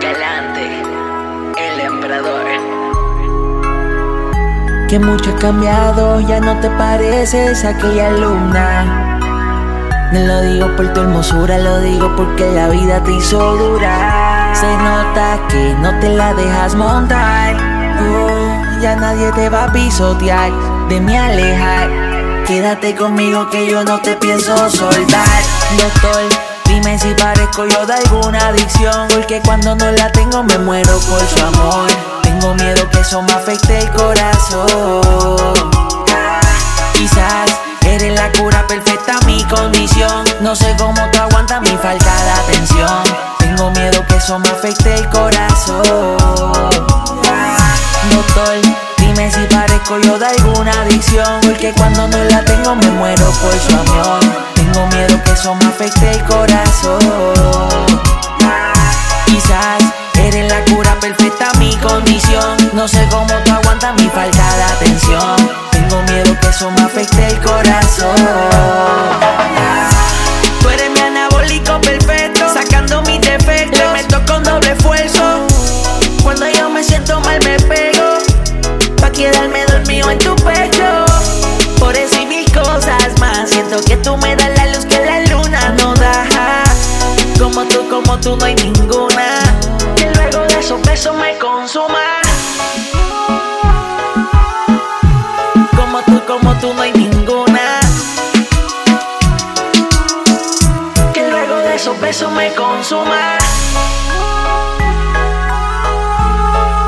Galante, el emperador. Que mucho ha cambiado, ya no te pareces a aquella alumna. No lo digo por tu hermosura, lo digo porque la vida te hizo durar. Se nota que no te la dejas montar. Oh, ya nadie te va a pisotear, de mí alejar. Quédate conmigo que yo no te pienso soltar. Doctor, dime si parezco yo de alguna adicción. Porque cuando no la tengo me muero por su amor. Tengo miedo que eso me afecte el corazón. Quizás eres la cura perfecta a mi condición. No sé cómo tú aguantas mi falta de atención. Tengo miedo que eso me afecte el corazón. Doctor, dime si parezco de alguna adicción. Porque cuando no la tengo me muero por su amor. Tengo miedo que eso me afecte el corazón. Quizás eres la cura perfecta a mi condición. No sé cómo tú aguantas mi falta de atención. Tengo miedo que eso me afecte el corazón. En tu pecho. Por eso y mil cosas más, siento que tú me das la luz que la luna no da. Como tú, como tú no hay ninguna. Que luego de esos besos me consuma. Como tú, como tú no hay ninguna. Que luego de esos besos me consuma.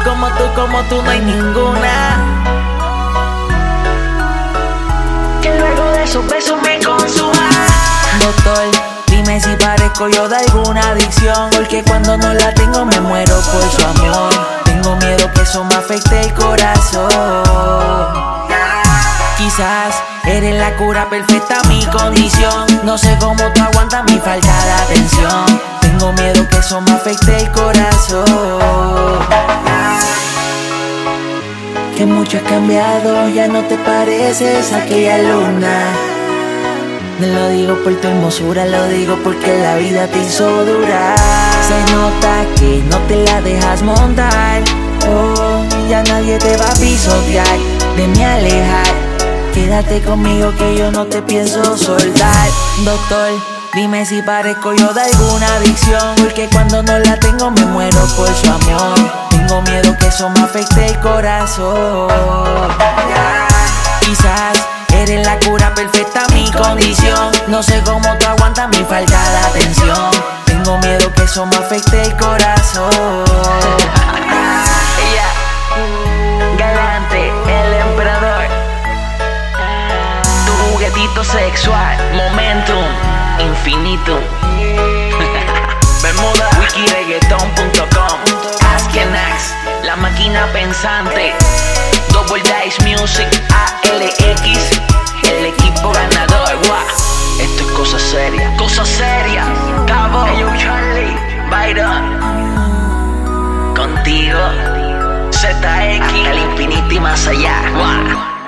Como tú, como tú no hay ninguna. Esos besos me consuma. Doctor, dime si parezco yo de alguna adicción. Porque cuando no la tengo me muero por su amor. Tengo miedo que eso me afecte el corazón. Quizás eres la cura perfecta a mi condición. No sé cómo tú aguantas mi falta de atención. Tengo miedo que eso me afecte el corazón. Que mucho ha cambiado, ya no te pareces a aquella luna. No lo digo por tu hermosura, lo digo porque la vida te hizo durar. Se nota que no te la dejas montar. Oh, ya nadie te va a pisotear, de mí alejar. Quédate conmigo que yo no te pienso soltar. Doctor, dime si parezco yo de alguna adicción. Porque cuando no la tengo me muero por su amor. Tengo miedo eso me afecte el corazón. Quizás eres la cura perfecta a mi condición. No sé cómo tú aguantas mi falta de atención. Tengo miedo que eso me afecte el corazón. Galante, el emperador. Tu juguetito sexual, momentum, infinito. Bermuda, wikireggaeton.com. máquina pensante. Double Dice Music, ALX, el equipo ganador. Guau, Esto es cosa seria, cosa seria. Cabo, hey, Charlie, Byron contigo. ZX, al infinito y más allá. Guau.